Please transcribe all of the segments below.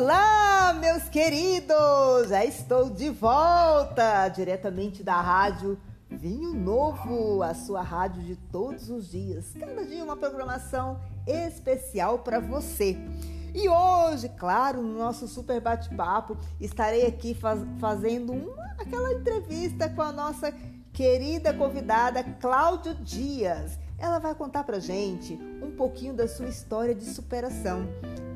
Olá, meus queridos! Já estou de volta diretamente da rádio Vinho Novo, a sua rádio de todos os dias. Cada dia uma programação especial para você. E hoje, claro, no nosso super bate-papo, estarei aqui faz, fazendo uma, aquela entrevista com a nossa querida convidada Cláudia Dias. Ela vai contar pra gente um pouquinho da sua história de superação.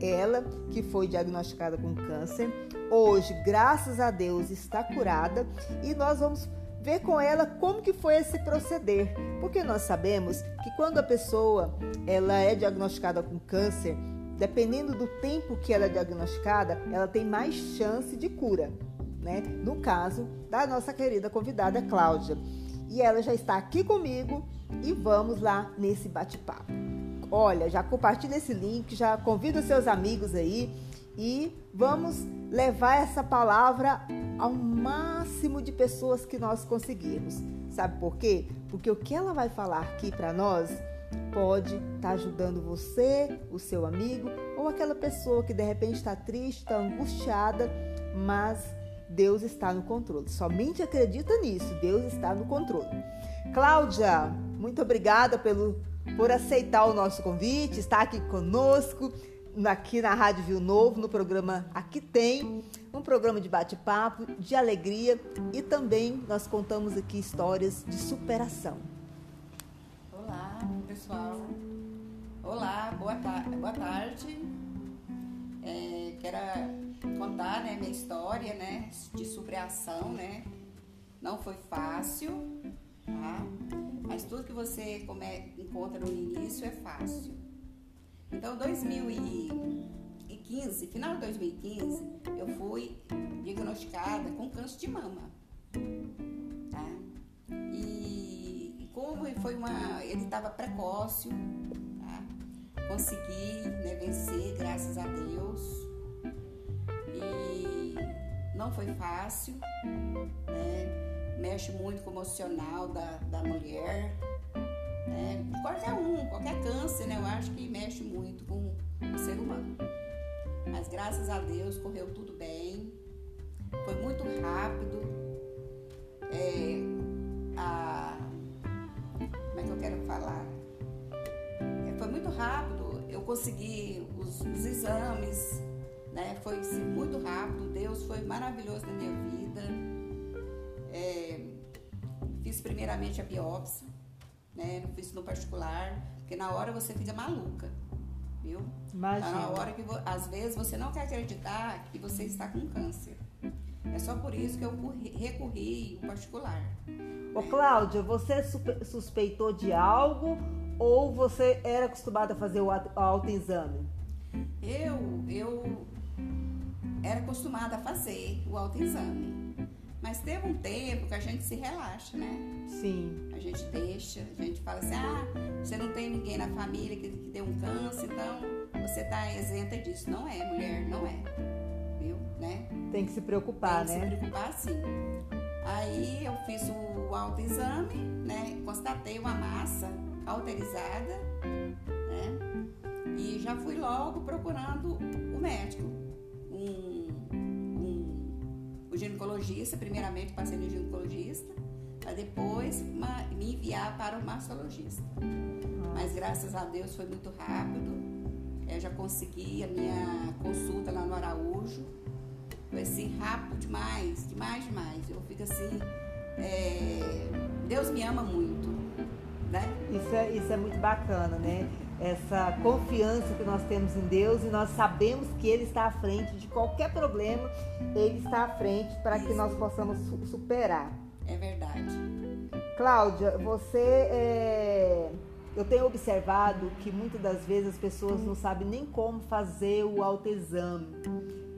Ela, que foi diagnosticada com câncer, hoje, graças a Deus, está curada e nós vamos ver com ela como que foi esse proceder, porque nós sabemos que quando a pessoa ela é diagnosticada com câncer, dependendo do tempo que ela é diagnosticada, ela tem mais chance de cura, né? No caso da nossa querida convidada Cláudia. E ela já está aqui comigo e vamos lá nesse bate-papo. Olha, já compartilha esse link, já convida os seus amigos aí e vamos levar essa palavra ao máximo de pessoas que nós conseguirmos. Sabe por quê? Porque o que ela vai falar aqui para nós pode estar tá ajudando você, o seu amigo ou aquela pessoa que de repente está triste, está angustiada, mas Deus está no controle. Somente acredita nisso, Deus está no controle. Cláudia, muito obrigada pelo, por aceitar o nosso convite, estar aqui conosco, aqui na Rádio Viu Novo, no programa Aqui Tem, um programa de bate-papo, de alegria e também nós contamos aqui histórias de superação. Olá, pessoal. Olá, boa, ta boa tarde. É, quero contar né, minha história né, de superação, né? Não foi fácil, tá? Mas tudo que você come, encontra no início é fácil. Então, 2015, final de 2015, eu fui diagnosticada com câncer de mama, tá? E, e como foi uma, ele estava precoce, tá? Consegui né, vencer, graças a Deus. Não foi fácil, né? mexe muito com o emocional da, da mulher, né? qualquer um, qualquer câncer, né? Eu acho que mexe muito com o ser humano. Mas graças a Deus correu tudo bem, foi muito rápido. É, a, como é que eu quero falar? É, foi muito rápido, eu consegui os, os exames, né? Foi muito rápido, Deus foi maravilhoso na minha vida é, fiz primeiramente a biópsia, né? Não fiz no particular, porque na hora você fica maluca, viu? Imagina. Na hora que, às vezes, você não quer acreditar que você está com câncer. É só por isso que eu recorri ao particular. Ô Cláudia, você suspeitou de algo ou você era acostumada a fazer o autoexame? Eu, eu era acostumada a fazer o autoexame. Mas teve um tempo que a gente se relaxa, né? Sim. A gente deixa, a gente fala assim: ah, você não tem ninguém na família que, que deu um câncer, então você tá isenta disso. Não é, mulher, não é. Viu? Né? Tem que se preocupar, tem né? Tem que se preocupar sim. Aí eu fiz o autoexame, né? Constatei uma massa alterizada, né? E já fui logo procurando o médico o ginecologista, primeiramente passei no ginecologista, para depois me enviar para o mastologista. Mas graças a Deus foi muito rápido. Eu já consegui a minha consulta lá no Araújo. Foi assim, rápido demais, demais, demais. Eu fico assim, é... Deus me ama muito, né? Isso é, isso é muito bacana, né? Essa confiança que nós temos em Deus e nós sabemos que Ele está à frente de qualquer problema, Ele está à frente para que nós possamos superar. É verdade. Cláudia, você é... Eu tenho observado que muitas das vezes as pessoas não sabem nem como fazer o autoexame.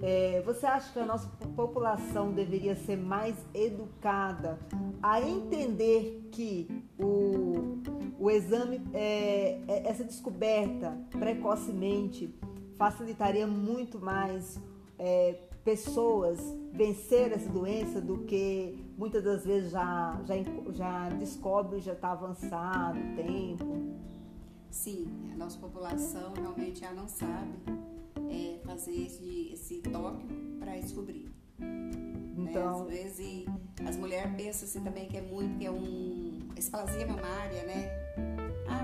É, você acha que a nossa população deveria ser mais educada a entender que o, o exame, é, é, essa descoberta precocemente facilitaria muito mais é, pessoas vencer essa doença do que muitas das vezes já, já, já descobre, já está avançado o tempo? Sim, a nossa população realmente já não sabe é, fazer esse, esse toque para descobrir. Então, né? Às vezes as mulheres pensam assim também que é muito, que é um esplasia mamária, né?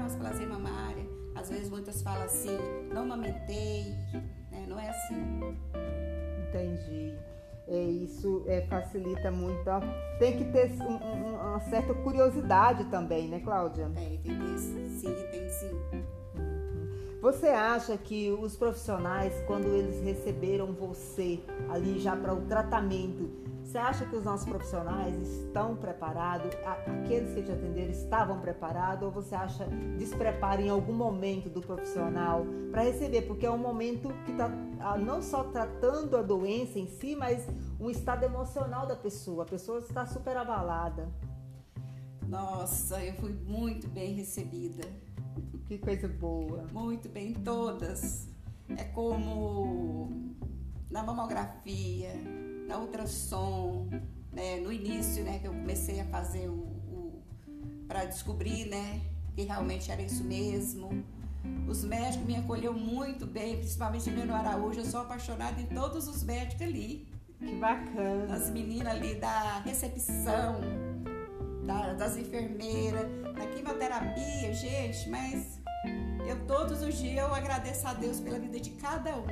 Uma esplasia mamária. Às vezes muitas falam assim, não amamentei, né? Não é assim. Entendi. É, isso é, facilita muito. Ó. Tem que ter um, um, uma certa curiosidade também, né, Cláudia? É, tem que sim, tem sim. Você acha que os profissionais, quando eles receberam você ali já para o tratamento, você acha que os nossos profissionais estão preparados? Aqueles que te atenderam estavam preparados? Ou você acha despreparo em algum momento do profissional para receber? Porque é um momento que está não só tratando a doença em si, mas um estado emocional da pessoa. A pessoa está super abalada. Nossa, eu fui muito bem recebida. Que coisa boa. Muito bem, todas. É como na mamografia, na ultrassom, né, no início, né, que eu comecei a fazer o, o para descobrir, né, que realmente era isso mesmo. Os médicos me acolheu muito bem, principalmente no Araújo. Eu sou apaixonada em todos os médicos ali. Que bacana. As meninas ali da recepção, da, das enfermeiras, da quimioterapia, gente, mas eu todos os dias eu agradeço a Deus pela vida de cada um.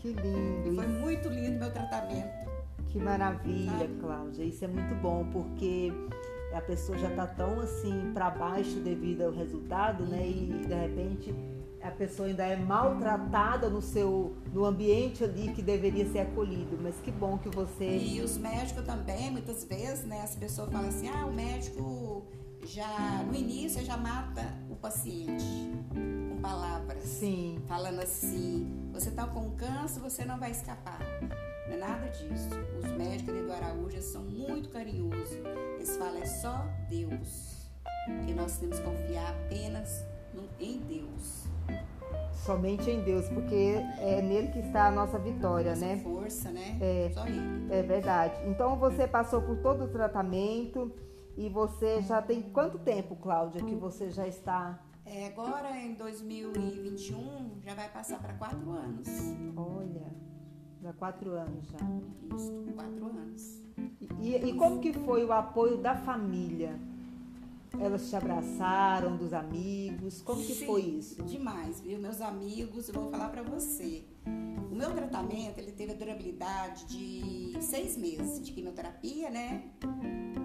Que lindo. Foi muito lindo meu tratamento. Que maravilha, Cláudia. Isso é muito bom porque a pessoa já está tão assim para baixo devido ao resultado, né? E de repente a pessoa ainda é maltratada no seu no ambiente ali que deveria ser acolhido. Mas que bom que você E os médicos também, muitas vezes, né, as pessoas falam assim: "Ah, o médico já no início já mata o paciente com palavras. Sim. Falando assim: "Você está com câncer, você não vai escapar". Não é nada disso. Os médicos ali do Araújo são muito carinhosos. Eles falam é só Deus. Que nós temos que confiar apenas no, em Deus. Somente em Deus, porque é nele que está a nossa vitória, nossa né? força, né? É, só ele. É verdade. Então você passou por todo o tratamento e você já tem quanto tempo, Cláudia, que você já está é, agora em 2021 já vai passar para quatro anos. Olha, já quatro anos já. Isso, quatro anos. E, e, como que foi o apoio da família? Elas te abraçaram, dos amigos? Como que Sim, foi isso? Demais, viu? Meus amigos, eu vou falar para você. O meu tratamento, ele teve a durabilidade de seis meses de quimioterapia, né?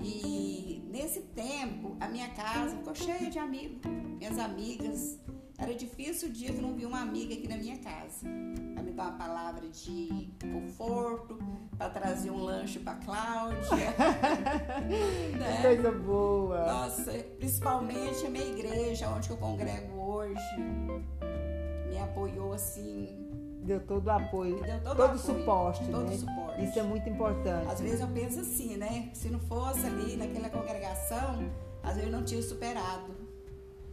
E nesse tempo, a minha casa ficou cheia de amigos, minhas amigas. Era difícil o dia que não vi uma amiga aqui na minha casa. Para me dar uma palavra de conforto, para trazer um lanche para Cláudia. né? Coisa boa. Nossa, principalmente a minha igreja, onde eu congrego hoje, me apoiou assim Deu todo o apoio, deu todo, todo o suporte, todo né? suporte. Isso é muito importante. Às vezes eu penso assim, né? Se não fosse ali naquela congregação, às vezes eu não tinha superado.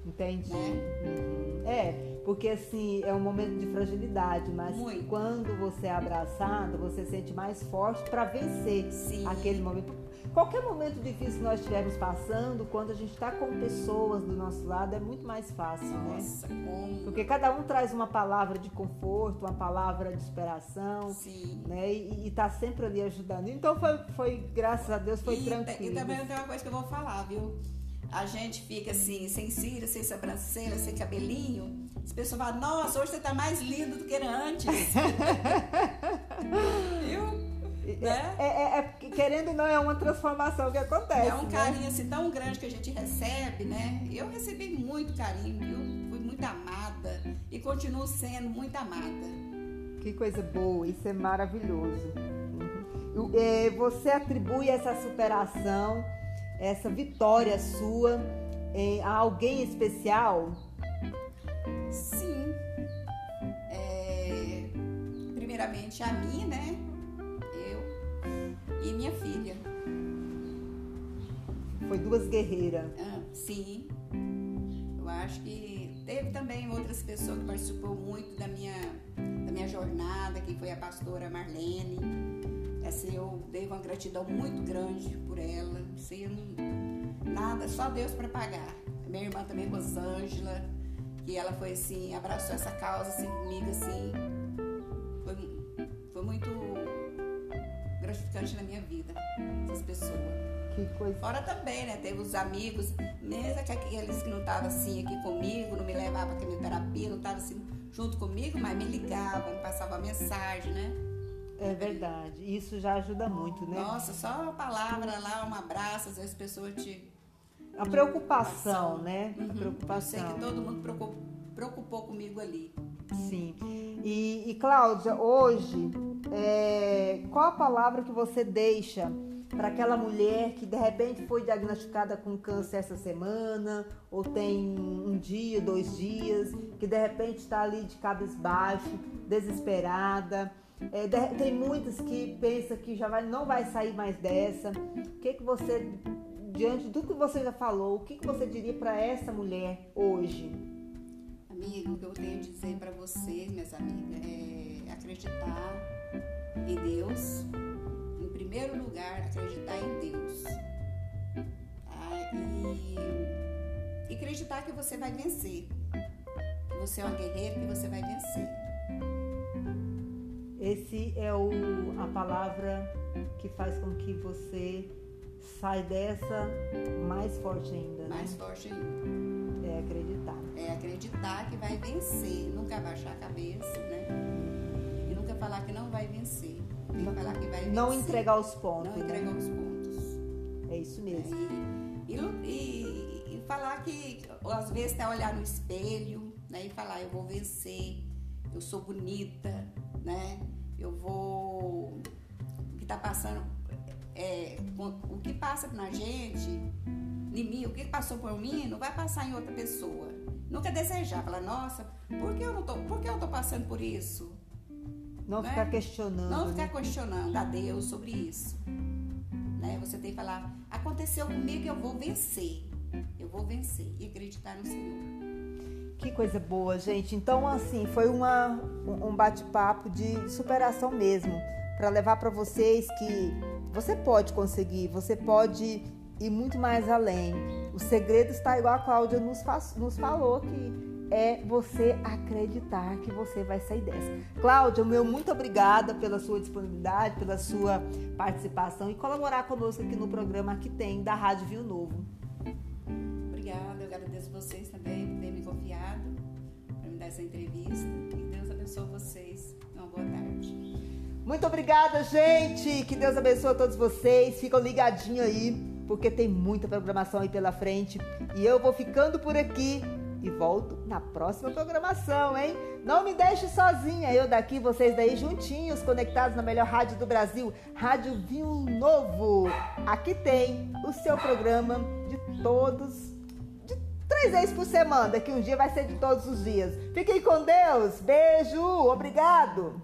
Entendi. Né? Uhum. É, porque assim, é um momento de fragilidade, mas Muito. quando você é abraçado, você sente mais forte para vencer Sim. aquele momento. Qualquer momento difícil que nós estivermos passando, quando a gente está com pessoas do nosso lado, é muito mais fácil, Nossa, né? como. Porque cada um traz uma palavra de conforto, uma palavra de inspiração, Sim. né? E, está sempre ali ajudando. Então foi, foi, graças a Deus, foi e, tranquilo. E também tem uma coisa que eu vou falar, viu? A gente fica assim, sem cílio, sem sobrancelha, sem cabelinho. As pessoas falam, nossa, hoje você tá mais lindo do que era antes. viu? Né? É, é, é, querendo ou não, é uma transformação que acontece. É um né? carinho assim tão grande que a gente recebe, né? Eu recebi muito carinho, viu? Fui muito amada e continuo sendo muito amada. Que coisa boa, isso é maravilhoso. Uhum. É, você atribui essa superação, essa vitória sua a alguém especial? Sim. É, primeiramente a mim, né? e minha filha. Foi duas guerreiras. Ah, sim. Eu acho que teve também outras pessoas que participou muito da minha, da minha jornada, que foi a pastora Marlene. Essa eu dei uma gratidão muito grande por ela. Sem nada, só Deus para pagar. Minha irmã também, Rosângela, que ela foi assim, abraçou essa causa assim, comigo assim. Foi foi muito gratificante na minha vida, essas pessoas. Fora também, né? Teve os amigos, mesmo que aqueles que não estavam assim aqui comigo, não me levavam para quimioterapia, não estavam assim junto comigo, mas me ligavam, me passavam mensagem, né? É verdade. Isso já ajuda muito, né? Nossa, só uma palavra lá, um abraço, às vezes as pessoas te. A preocupação, né? Uhum. A preocupação. Eu sei que todo mundo preocupou, preocupou comigo ali. Sim. E, e Cláudia, hoje, é, qual a palavra que você deixa para aquela mulher que de repente foi diagnosticada com câncer essa semana, ou tem um dia, dois dias, que de repente está ali de cabisbaixo, desesperada? É, tem muitas que pensam que já vai, não vai sair mais dessa. O que, que você, diante do que você já falou, o que, que você diria para essa mulher hoje? Amigo, o que eu tenho a dizer para vocês, minhas amigas, é acreditar em Deus. Em primeiro lugar, acreditar em Deus. Tá? E, e acreditar que você vai vencer. Que você é uma guerreira, que você vai vencer. Esse é o, a palavra que faz com que você sai dessa mais forte ainda. Né? Mais forte ainda. É acreditar. É acreditar que vai vencer, nunca baixar a cabeça, né? E nunca falar que não vai vencer. Tem que falar que vai vencer. Não entregar os pontos. Não entregar os pontos. É isso mesmo. E, e, e, falar que, às vezes, até olhar no espelho, né? E falar, eu vou vencer, eu sou bonita, né? Eu vou. O que tá passando. É, o que passa na gente, em mim, o que passou por mim, não vai passar em outra pessoa. Nunca desejar, falar, nossa, por que eu não tô, por que eu tô passando por isso? Não né? ficar questionando. Não ficar né? questionando a Deus sobre isso. Né? Você tem que falar, aconteceu comigo, eu vou vencer. Eu vou vencer e acreditar no Senhor. Que coisa boa, gente. Então, assim, foi uma, um bate-papo de superação mesmo, para levar para vocês que você pode conseguir, você pode ir muito mais além. O segredo está igual a Cláudia nos, nos falou que é você acreditar que você vai sair dessa. Cláudia, meu muito obrigada pela sua disponibilidade, pela sua participação e colaborar conosco aqui no programa que tem da Rádio Viu Novo. Obrigada, eu agradeço vocês também por terem me confiado para me dar essa entrevista. Que Deus abençoe vocês. Uma boa tarde. Muito obrigada, gente. Que Deus abençoe a todos vocês. Ficam ligadinhos aí, porque tem muita programação aí pela frente. E eu vou ficando por aqui e volto na próxima programação, hein? Não me deixe sozinha, eu daqui, vocês daí juntinhos, conectados na melhor rádio do Brasil, Rádio Vinho Novo. Aqui tem o seu programa de todos, três vezes por semana, que um dia vai ser de todos os dias. Fiquem com Deus. Beijo. Obrigado.